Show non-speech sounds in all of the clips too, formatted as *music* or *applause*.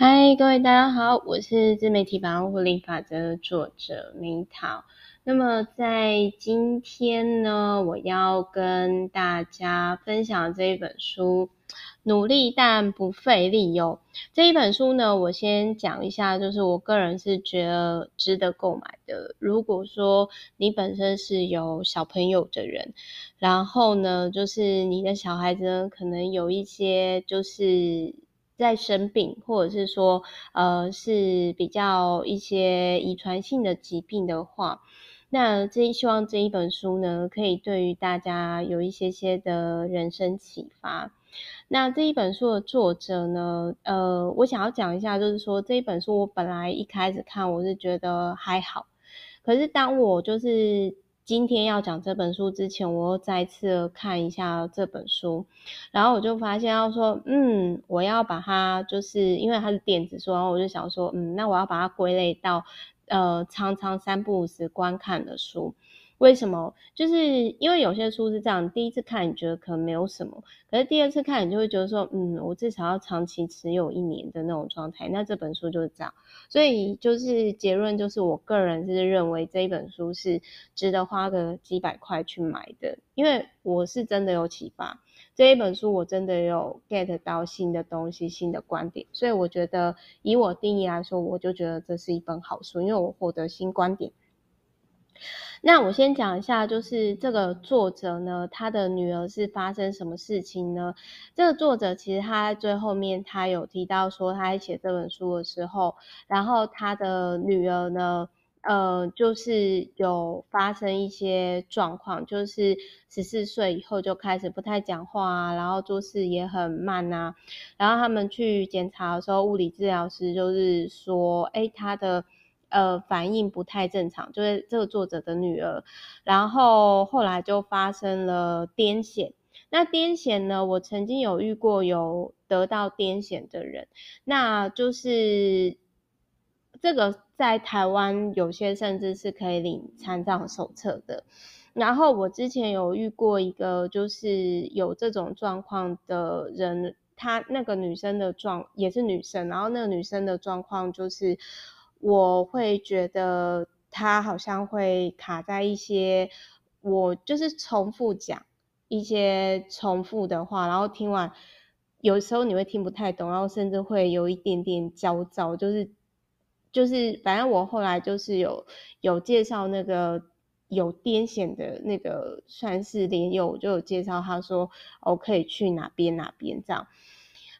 嗨，各位大家好，我是自媒体百万获利法则的作者明桃。那么在今天呢，我要跟大家分享这一本书，努力但不费力哟。这一本书呢，我先讲一下，就是我个人是觉得值得购买的。如果说你本身是有小朋友的人，然后呢，就是你的小孩子呢，可能有一些就是。在生病，或者是说，呃，是比较一些遗传性的疾病的话，那这希望这一本书呢，可以对于大家有一些些的人生启发。那这一本书的作者呢，呃，我想要讲一下，就是说这一本书我本来一开始看我是觉得还好，可是当我就是。今天要讲这本书之前，我又再次看一下这本书，然后我就发现要说，嗯，我要把它，就是因为它是电子书，然后我就想说，嗯，那我要把它归类到，呃，常常三不五时观看的书。为什么？就是因为有些书是这样，第一次看你觉得可能没有什么，可是第二次看你就会觉得说，嗯，我至少要长期持有一年的那种状态。那这本书就是这样，所以就是结论就是，我个人是认为这一本书是值得花个几百块去买的，因为我是真的有启发。这一本书我真的有 get 到新的东西、新的观点，所以我觉得以我定义来说，我就觉得这是一本好书，因为我获得新观点。那我先讲一下，就是这个作者呢，他的女儿是发生什么事情呢？这个作者其实他在最后面，他有提到说，他在写这本书的时候，然后他的女儿呢，呃，就是有发生一些状况，就是十四岁以后就开始不太讲话啊，然后做事也很慢啊，然后他们去检查的时候，物理治疗师就是说，诶，他的。呃，反应不太正常，就是这个作者的女儿，然后后来就发生了癫痫。那癫痫呢，我曾经有遇过有得到癫痫的人，那就是这个在台湾有些甚至是可以领残障手册的。然后我之前有遇过一个就是有这种状况的人，她那个女生的状也是女生，然后那个女生的状况就是。我会觉得他好像会卡在一些，我就是重复讲一些重复的话，然后听完有时候你会听不太懂，然后甚至会有一点点焦躁，就是就是反正我后来就是有有介绍那个有癫痫的那个算是连友，我就有介绍他说我可以去哪边哪边这样。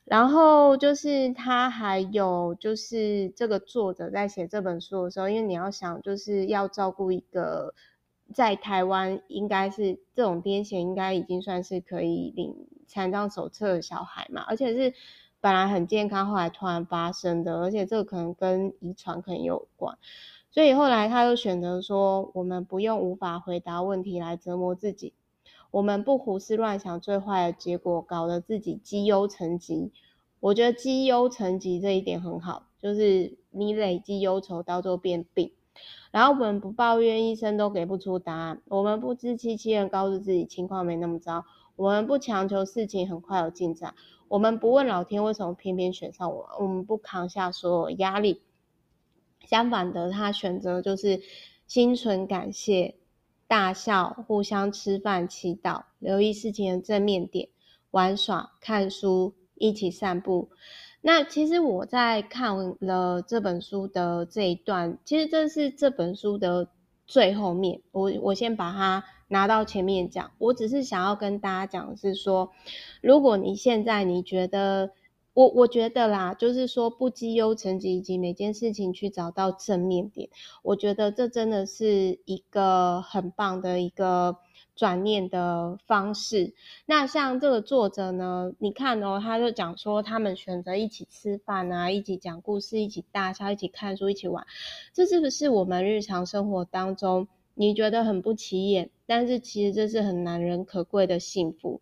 然后就是他还有就是这个作者在写这本书的时候，因为你要想就是要照顾一个在台湾应该是这种癫痫应该已经算是可以领残障手册的小孩嘛，而且是本来很健康，后来突然发生的，而且这个可能跟遗传可能有关，所以后来他又选择说，我们不用无法回答问题来折磨自己。我们不胡思乱想最坏的结果，搞得自己积忧成疾。我觉得积忧成疾这一点很好，就是你累积忧愁，到最后变病。然后我们不抱怨医生都给不出答案，我们不自欺欺人，告诉自己情况没那么糟。我们不强求事情很快有进展，我们不问老天为什么偏偏选上我，我们不扛下所有压力。相反的，他选择就是心存感谢。大笑，互相吃饭、祈祷，留意事情的正面点，玩耍、看书，一起散步。那其实我在看了这本书的这一段，其实这是这本书的最后面。我我先把它拿到前面讲。我只是想要跟大家讲的是说，如果你现在你觉得。我我觉得啦，就是说不积忧成疾，以及每件事情去找到正面点，我觉得这真的是一个很棒的一个转念的方式。那像这个作者呢，你看哦，他就讲说他们选择一起吃饭啊，一起讲故事，一起大笑，一起看书，一起玩，这是不是我们日常生活当中？你觉得很不起眼，但是其实这是很难能可贵的幸福。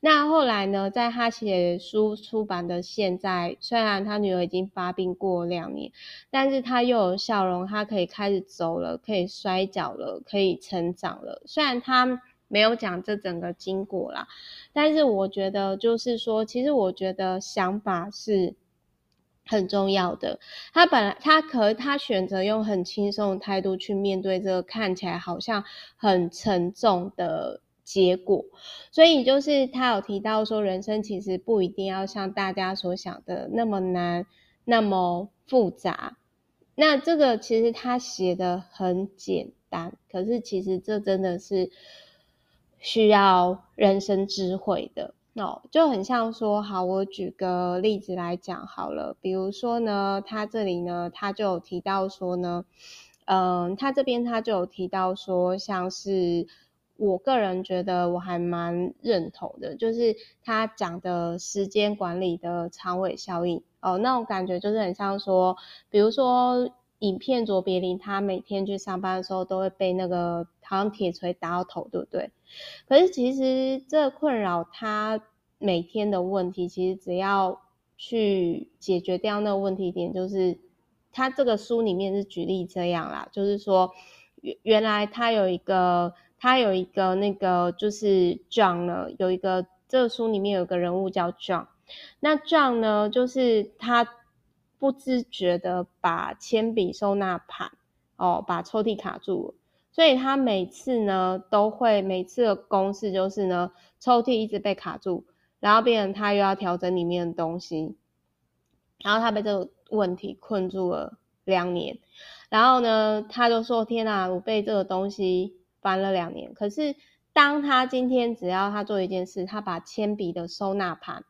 那后来呢，在他写书出版的现在，虽然他女儿已经发病过两年，但是他又有笑容，他可以开始走了，可以摔跤了，可以成长了。虽然他没有讲这整个经过啦，但是我觉得就是说，其实我觉得想法是很重要的。他本来他可他选择用很轻松的态度去面对这个看起来好像很沉重的结果，所以就是他有提到说，人生其实不一定要像大家所想的那么难，那么复杂。那这个其实他写的很简单，可是其实这真的是需要人生智慧的哦，就很像说，好，我举个例子来讲好了，比如说呢，他这里呢，他就有提到说呢，嗯，他这边他就有提到说，像是我个人觉得我还蛮认同的，就是他讲的时间管理的长尾效应。哦，那种感觉就是很像说，比如说影片卓别林，他每天去上班的时候都会被那个好像铁锤打到头，对不对？可是其实这困扰他每天的问题，其实只要去解决掉那个问题点，就是他这个书里面是举例这样啦，就是说原原来他有一个他有一个那个就是 John 呢，有一个这个书里面有个人物叫 John。那 John 呢，就是他不自觉的把铅笔收纳盘哦，把抽屉卡住了，所以他每次呢都会每次的公式就是呢，抽屉一直被卡住，然后变成他又要调整里面的东西，然后他被这个问题困住了两年，然后呢他就说：“天哪，我被这个东西烦了两年。”可是当他今天只要他做一件事，他把铅笔的收纳盘。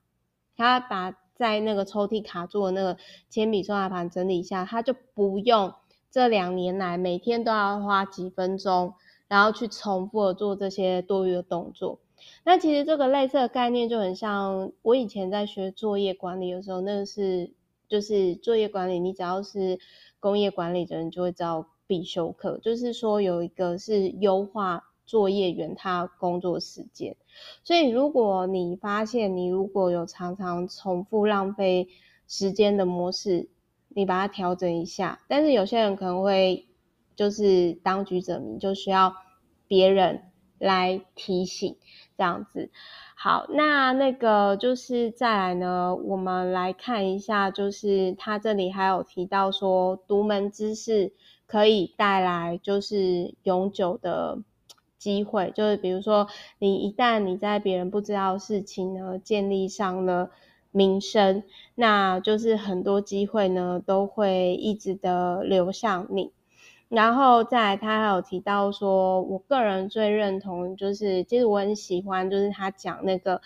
他把在那个抽屉卡住的那个铅笔收纳盘整理一下，他就不用这两年来每天都要花几分钟，然后去重复的做这些多余的动作。那其实这个类似的概念就很像我以前在学作业管理的时候，那个是就是作业管理，你只要是工业管理的人就会知道必修课，就是说有一个是优化。作业员他工作时间，所以如果你发现你如果有常常重复浪费时间的模式，你把它调整一下。但是有些人可能会就是当局者迷，就需要别人来提醒这样子。好，那那个就是再来呢，我们来看一下，就是他这里还有提到说，独门知识可以带来就是永久的。机会就是，比如说，你一旦你在别人不知道的事情呢，建立上了名声，那就是很多机会呢都会一直的流向你。然后再来，他还有提到说，我个人最认同就是，其实我很喜欢，就是他讲那个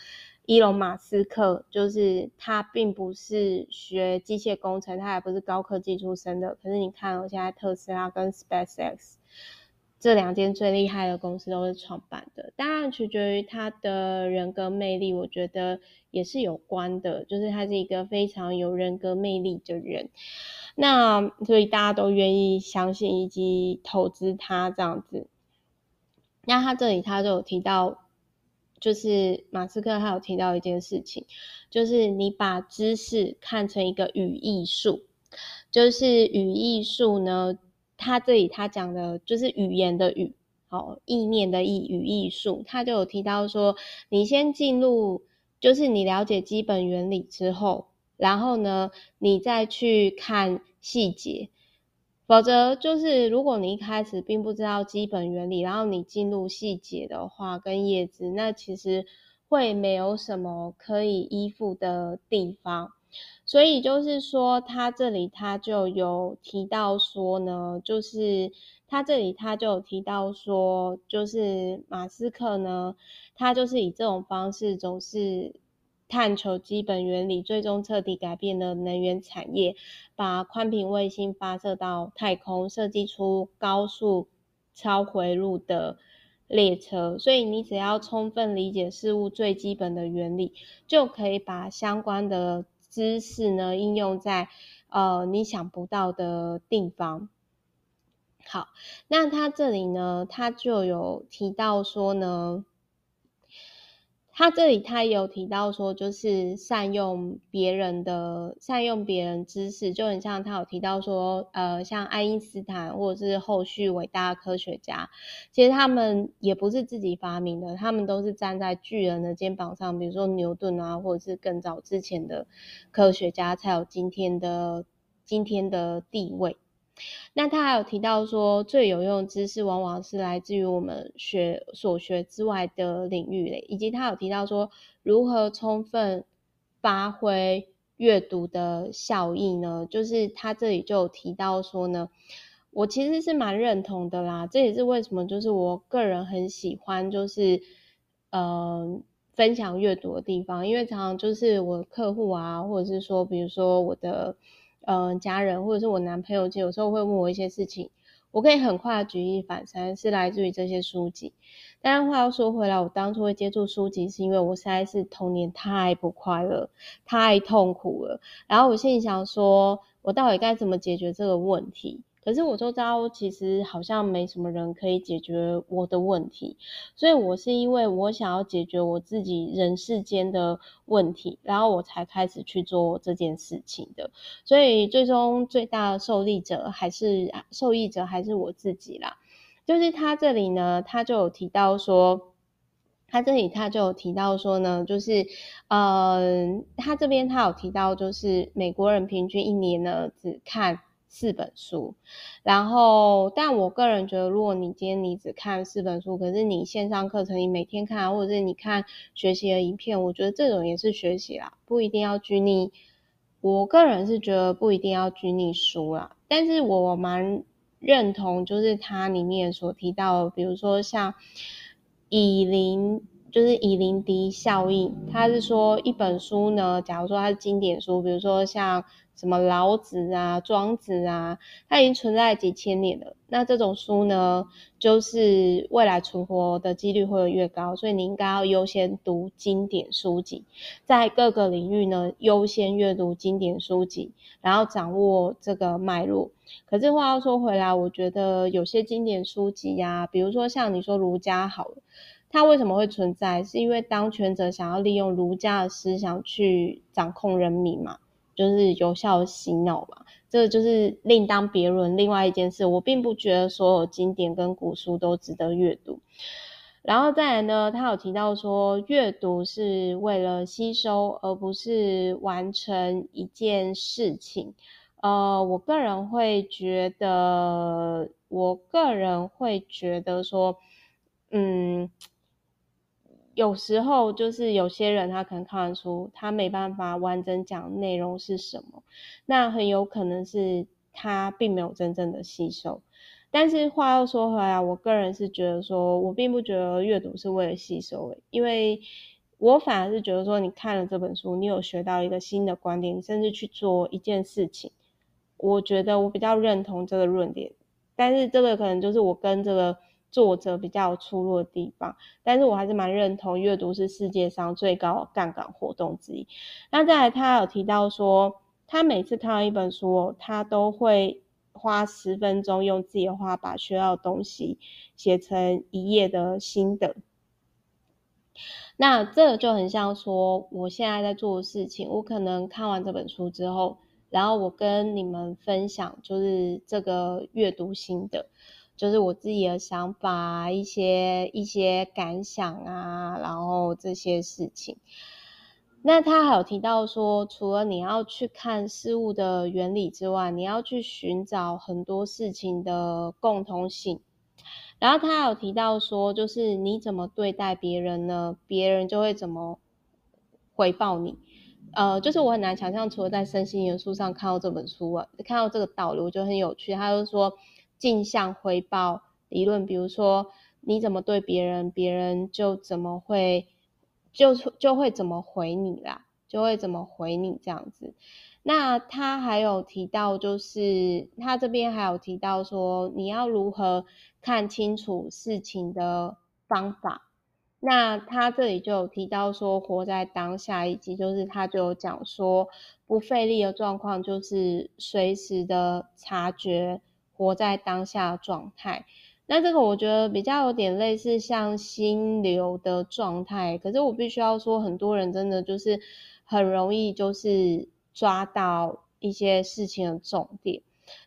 伊隆马斯克，就是他并不是学机械工程，他也不是高科技出身的，可是你看，我现在特斯拉跟 SpaceX。这两间最厉害的公司都是创办的，当然取决于他的人格魅力，我觉得也是有关的，就是他是一个非常有人格魅力的人，那所以大家都愿意相信以及投资他这样子。那他这里他就有提到，就是马斯克他有提到一件事情，就是你把知识看成一个语义术，就是语义术呢。他这里他讲的就是语言的语，哦，意念的意，语艺术。他就有提到说，你先进入，就是你了解基本原理之后，然后呢，你再去看细节。否则，就是如果你一开始并不知道基本原理，然后你进入细节的话，跟叶子，那其实会没有什么可以依附的地方。所以就是说，他这里他就有提到说呢，就是他这里他就有提到说，就是马斯克呢，他就是以这种方式总是探求基本原理，最终彻底改变了能源产业，把宽频卫星发射到太空，设计出高速超回路的列车。所以你只要充分理解事物最基本的原理，就可以把相关的。知识呢，应用在呃你想不到的地方。好，那它这里呢，它就有提到说呢，他这里他也有提到说，就是善用别人的善用别人知识，就很像他有提到说，呃，像爱因斯坦或者是后续伟大的科学家，其实他们也不是自己发明的，他们都是站在巨人的肩膀上，比如说牛顿啊，或者是更早之前的科学家，才有今天的今天的地位。那他还有提到说，最有用的知识往往是来自于我们学所学之外的领域类，以及他有提到说，如何充分发挥阅读的效益呢？就是他这里就有提到说呢，我其实是蛮认同的啦，这也是为什么就是我个人很喜欢就是呃分享阅读的地方，因为常常就是我客户啊，或者是说比如说我的。嗯，家人或者是我男朋友，就有时候会问我一些事情，我可以很快举一反三，是来自于这些书籍。但是话又说回来，我当初会接触书籍，是因为我实在是童年太不快乐，太痛苦了。然后我心里想说，我到底该怎么解决这个问题？可是我周遭其实好像没什么人可以解决我的问题，所以我是因为我想要解决我自己人世间的问题，然后我才开始去做这件事情的。所以最终最大的受益者还是受益者还是我自己啦。就是他这里呢，他就有提到说，他这里他就有提到说呢，就是呃，他这边他有提到，就是美国人平均一年呢只看。四本书，然后，但我个人觉得，如果你今天你只看四本书，可是你线上课程你每天看，或者是你看学习的影片，我觉得这种也是学习啦，不一定要拘泥。我个人是觉得不一定要拘泥书啦，但是我蛮认同，就是它里面所提到的，比如说像以林，就是以林迪效应，它是说一本书呢，假如说它是经典书，比如说像。什么老子啊、庄子啊，它已经存在几千年了。那这种书呢，就是未来存活的几率会越高，所以你应该要优先读经典书籍，在各个领域呢优先阅读经典书籍，然后掌握这个脉络。可是话要说回来，我觉得有些经典书籍呀、比如说像你说儒家好了，它为什么会存在？是因为当权者想要利用儒家的思想去掌控人民嘛。就是有效的洗脑嘛，这个就是另当别论。另外一件事，我并不觉得所有经典跟古书都值得阅读。然后再来呢，他有提到说，阅读是为了吸收，而不是完成一件事情。呃，我个人会觉得，我个人会觉得说，嗯。有时候就是有些人他可能看完书，他没办法完整讲内容是什么，那很有可能是他并没有真正的吸收。但是话又说回来，我个人是觉得说，我并不觉得阅读是为了吸收，因为我反而是觉得说，你看了这本书，你有学到一个新的观点，你甚至去做一件事情，我觉得我比较认同这个论点。但是这个可能就是我跟这个。作者比较有出入的地方，但是我还是蛮认同阅读是世界上最高杠杆活动之一。那再来，他有提到说，他每次看完一本书，他都会花十分钟用自己的话把学到的东西写成一页的心得。那这个就很像说，我现在在做的事情，我可能看完这本书之后，然后我跟你们分享，就是这个阅读心得。就是我自己的想法，一些一些感想啊，然后这些事情。那他还有提到说，除了你要去看事物的原理之外，你要去寻找很多事情的共通性。然后他还有提到说，就是你怎么对待别人呢？别人就会怎么回报你。呃，就是我很难想象，除了在身心元素上看到这本书啊，看到这个道理，我觉得很有趣。他就说。镜像回报理论，比如说你怎么对别人，别人就怎么会就就会怎么回你啦，就会怎么回你这样子。那他还有提到，就是他这边还有提到说，你要如何看清楚事情的方法。那他这里就有提到说，活在当下，以及就是他就有讲说，不费力的状况就是随时的察觉。活在当下状态，那这个我觉得比较有点类似像心流的状态，可是我必须要说，很多人真的就是很容易就是抓到一些事情的重点。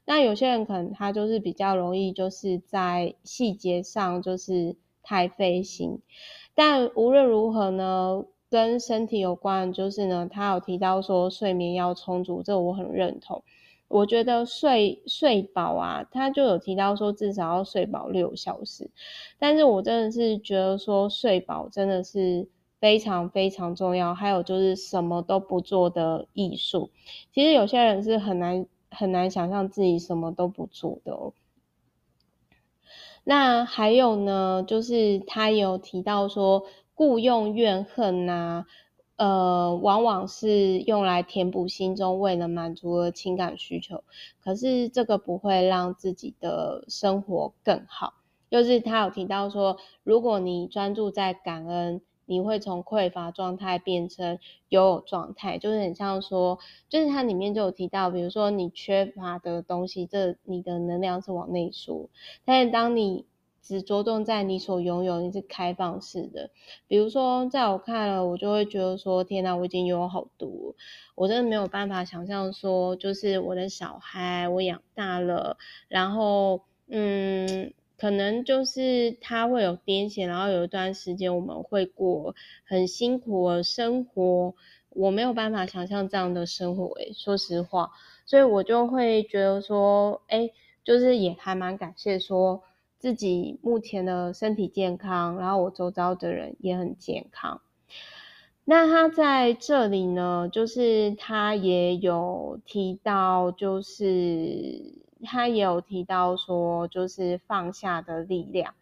那有些人可能他就是比较容易就是在细节上就是太费心，但无论如何呢，跟身体有关就是呢，他有提到说睡眠要充足，这我很认同。我觉得睡睡饱啊，他就有提到说至少要睡饱六小时，但是我真的是觉得说睡饱真的是非常非常重要。还有就是什么都不做的艺术，其实有些人是很难很难想象自己什么都不做的哦。那还有呢，就是他有提到说故用怨恨呐。呃，往往是用来填补心中未能满足的情感需求，可是这个不会让自己的生活更好。就是他有提到说，如果你专注在感恩，你会从匮乏状态变成拥有状态，就是很像说，就是它里面就有提到，比如说你缺乏的东西，这你的能量是往内输，但是当你只着重在你所拥有，你是开放式的。比如说，在我看了，我就会觉得说：天哪，我已经有好多，我真的没有办法想象说，就是我的小孩我养大了，然后，嗯，可能就是他会有癫痫，然后有一段时间我们会过很辛苦的生活，我没有办法想象这样的生活，诶，说实话，所以我就会觉得说，诶，就是也还蛮感谢说。自己目前的身体健康，然后我周遭的人也很健康。那他在这里呢，就是他也有提到，就是他也有提到说，就是放下的力量。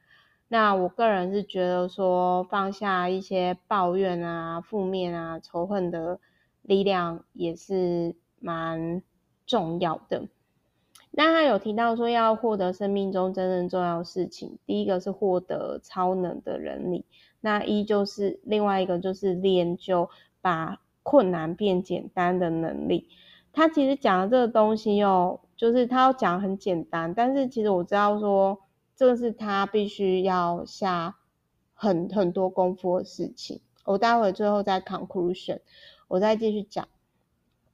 那我个人是觉得说，放下一些抱怨啊、负面啊、仇恨的力量，也是蛮重要的。那他有提到说，要获得生命中真正重要的事情，第一个是获得超能的能力，那一就是另外一个就是练就把困难变简单的能力。他其实讲的这个东西哦，就是他要讲很简单，但是其实我知道说，这个是他必须要下很很多功夫的事情。我待会最后再 conclusion，我再继续讲。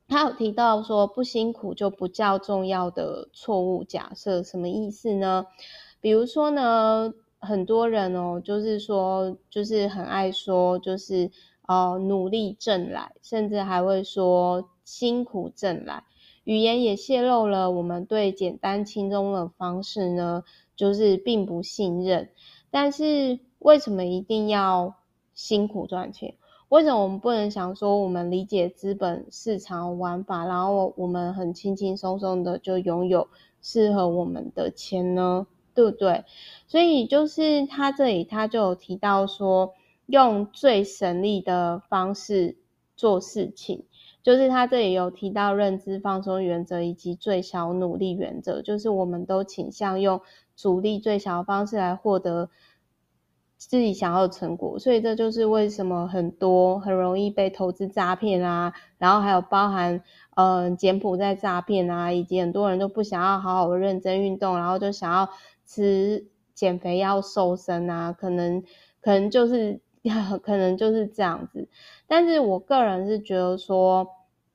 他有提到说，不辛苦就不叫重要的错误假设，什么意思呢？比如说呢，很多人哦，就是说，就是很爱说，就是呃，努力挣来，甚至还会说辛苦挣来。语言也泄露了我们对简单轻松的方式呢，就是并不信任。但是为什么一定要辛苦赚钱？为什么我们不能想说，我们理解资本市场玩法，然后我们很轻轻松松的就拥有适合我们的钱呢？对不对？所以就是他这里他就有提到说，用最省力的方式做事情，就是他这里有提到认知放松原则以及最小努力原则，就是我们都倾向用阻力最小的方式来获得。自己想要的成果，所以这就是为什么很多很容易被投资诈骗啊，然后还有包含呃柬埔寨诈骗啊，以及很多人都不想要好好认真运动，然后就想要吃减肥药瘦身啊，可能可能就是 *laughs* 可能就是这样子。但是我个人是觉得说，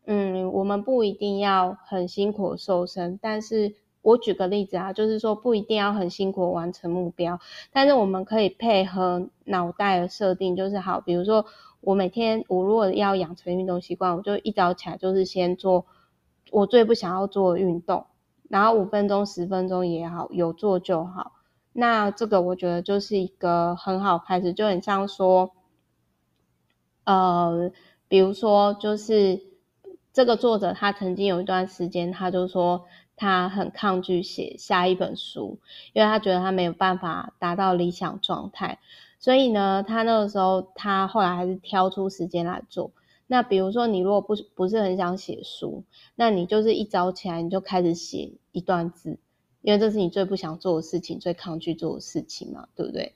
嗯，我们不一定要很辛苦瘦身，但是。我举个例子啊，就是说不一定要很辛苦完成目标，但是我们可以配合脑袋的设定，就是好，比如说我每天我如果要养成运动习惯，我就一早起来就是先做我最不想要做的运动，然后五分钟、十分钟也好，有做就好。那这个我觉得就是一个很好开始，就很像说，呃，比如说就是这个作者他曾经有一段时间，他就说。他很抗拒写下一本书，因为他觉得他没有办法达到理想状态。所以呢，他那个时候，他后来还是挑出时间来做。那比如说，你如果不不是很想写书，那你就是一早起来你就开始写一段字，因为这是你最不想做的事情，最抗拒做的事情嘛，对不对？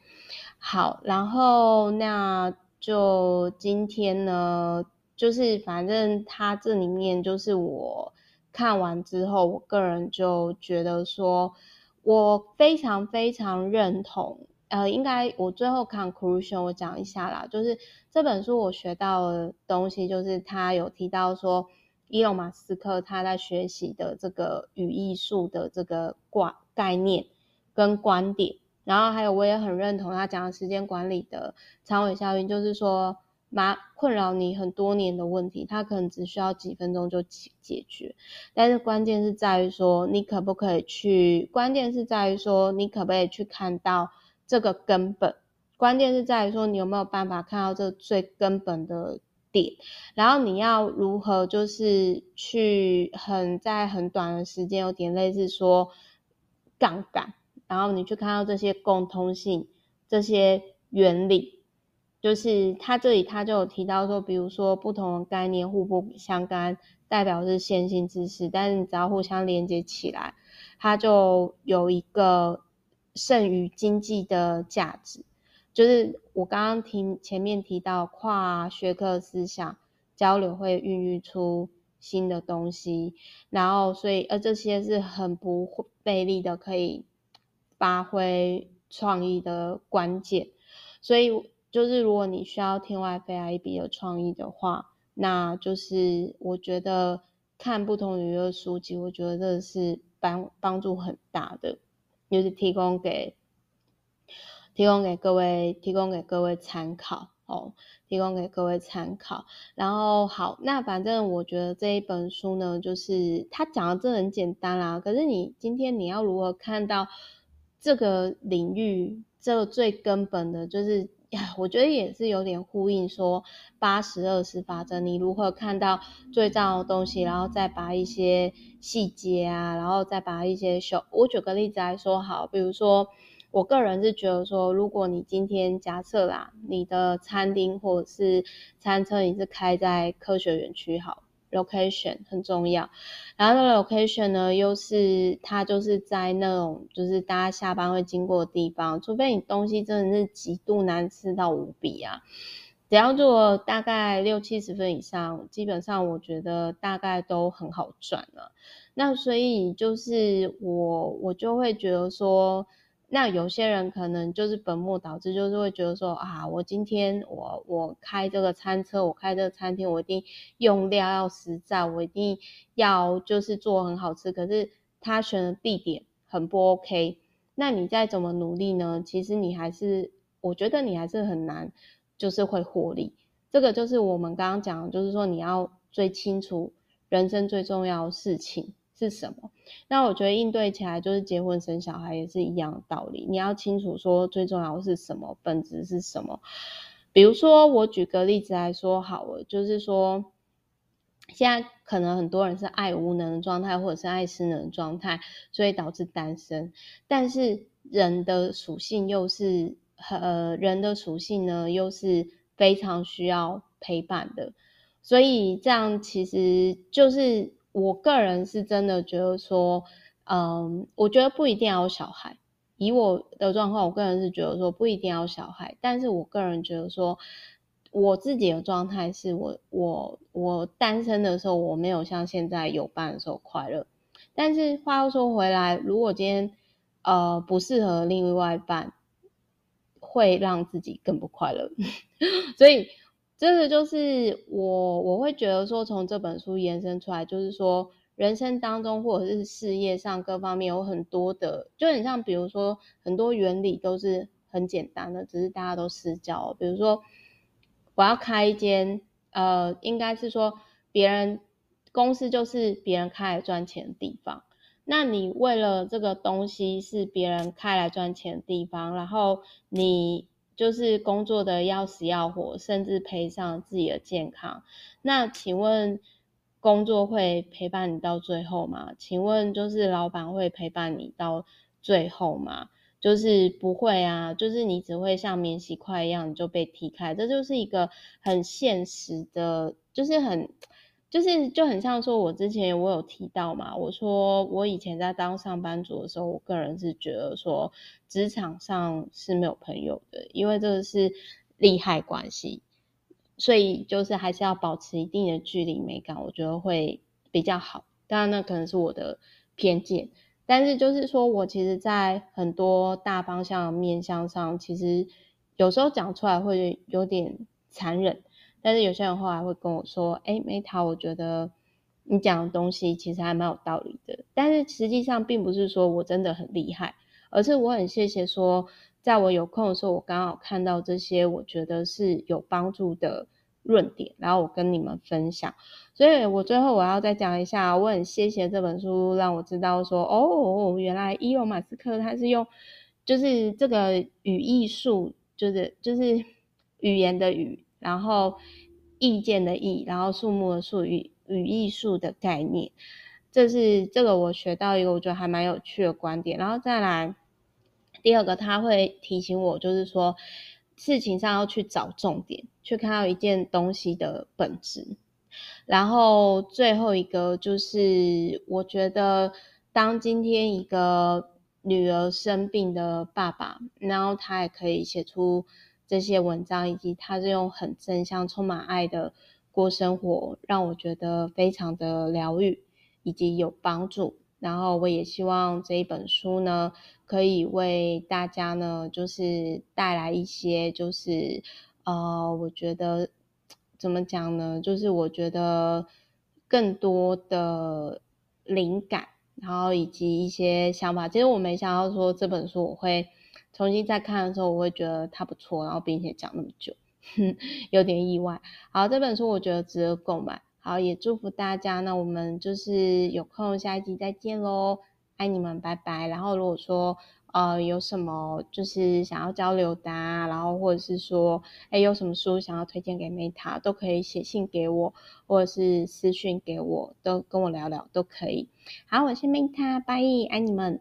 好，然后那就今天呢，就是反正他这里面就是我。看完之后，我个人就觉得说，我非常非常认同。呃，应该我最后 conclusion 我讲一下啦，就是这本书我学到的东西，就是他有提到说，伊隆马斯克他在学习的这个语艺术的这个观概念跟观点，然后还有我也很认同他讲的时间管理的长尾效应，就是说，麻困扰你很多年的问题，它可能只需要几分钟就解解决，但是关键是在于说，你可不可以去，关键是在于说，你可不可以去看到。这个根本，关键是在于说你有没有办法看到这最根本的点，然后你要如何就是去很在很短的时间，有点类似说杠杆，然后你去看到这些共通性、这些原理，就是他这里他就有提到说，比如说不同的概念互不相干，代表是线性知识，但是你只要互相连接起来，它就有一个。剩余经济的价值，就是我刚刚听前面提到跨学科思想交流会孕育出新的东西，然后所以而这些是很不费力的，可以发挥创意的关键。所以就是如果你需要天外飞来一笔的创意的话，那就是我觉得看不同领域的书籍，我觉得这是帮帮助很大的。就是提供给提供给各位提供给各位参考哦，提供给各位参考。然后好，那反正我觉得这一本书呢，就是他讲的这很简单啦。可是你今天你要如何看到这个领域这个最根本的，就是呀，我觉得也是有点呼应说八十二十法则。你如何看到最重要的东西，然后再把一些。细节啊，然后再把一些小，我举个例子来说好，比如说，我个人是觉得说，如果你今天假设啦，你的餐厅或者是餐车你是开在科学园区好，location 很重要，然后那 location 呢，又是它就是在那种就是大家下班会经过的地方，除非你东西真的是极度难吃到无比啊。只要做大概六七十分以上，基本上我觉得大概都很好赚了。那所以就是我我就会觉得说，那有些人可能就是本末倒置，就是会觉得说啊，我今天我我开这个餐车，我开这个餐厅，我一定用料要实在，我一定要就是做很好吃。可是他选的地点很不 OK，那你再怎么努力呢？其实你还是，我觉得你还是很难。就是会获利，这个就是我们刚刚讲，就是说你要最清楚人生最重要的事情是什么。那我觉得应对起来就是结婚生小孩也是一样的道理，你要清楚说最重要的是什么，本质是什么。比如说我举个例子来说好了，就是说现在可能很多人是爱无能的状态，或者是爱失能的状态，所以导致单身。但是人的属性又是。呃，人的属性呢，又是非常需要陪伴的，所以这样其实就是我个人是真的觉得说，嗯，我觉得不一定要有小孩。以我的状况，我个人是觉得说不一定要有小孩，但是我个人觉得说，我自己的状态是我我我单身的时候，我没有像现在有伴的时候快乐。但是话又说回来，如果今天呃不适合另外一半。会让自己更不快乐，*laughs* 所以这个就是我我会觉得说，从这本书延伸出来，就是说人生当中或者是事业上各方面有很多的，就很像比如说很多原理都是很简单的，只是大家都失焦。比如说我要开一间，呃，应该是说别人公司就是别人开来赚钱的地方。那你为了这个东西是别人开来赚钱的地方，然后你就是工作的要死要活，甚至赔上自己的健康。那请问工作会陪伴你到最后吗？请问就是老板会陪伴你到最后吗？就是不会啊，就是你只会像免洗筷一样，你就被踢开。这就是一个很现实的，就是很。就是就很像说，我之前我有提到嘛，我说我以前在当上班族的时候，我个人是觉得说职场上是没有朋友的，因为这个是利害关系，所以就是还是要保持一定的距离美感，我觉得会比较好。当然，那可能是我的偏见。但是就是说我其实，在很多大方向面向上，其实有时候讲出来会有点残忍。但是有些人后来会跟我说：“哎，Meta，我觉得你讲的东西其实还蛮有道理的。”但是实际上并不是说我真的很厉害，而是我很谢谢说，在我有空的时候，我刚好看到这些，我觉得是有帮助的。论点，然后我跟你们分享，所以我最后我要再讲一下，我很谢谢这本书让我知道说，哦，原来伊隆马斯克他是用，就是这个语艺术，就是就是语言的语，然后意见的意，然后树木的树，语语艺术的概念，这是这个我学到一个我觉得还蛮有趣的观点，然后再来第二个他会提醒我，就是说。事情上要去找重点，去看到一件东西的本质。然后最后一个就是，我觉得当今天一个女儿生病的爸爸，然后他也可以写出这些文章，以及他是用很正向、充满爱的过生活，让我觉得非常的疗愈，以及有帮助。然后我也希望这一本书呢，可以为大家呢，就是带来一些，就是呃，我觉得怎么讲呢？就是我觉得更多的灵感，然后以及一些想法。其实我没想到说这本书我会重新再看的时候，我会觉得它不错，然后并且讲那么久，哼，*laughs* 有点意外。好，这本书我觉得值得购买。好，也祝福大家。那我们就是有空下一集再见喽，爱你们，拜拜。然后如果说呃有什么就是想要交流的啊，然后或者是说哎有什么书想要推荐给 Meta，都可以写信给我，或者是私讯给我，都跟我聊聊都可以。好，我是 Meta，拜，爱你们。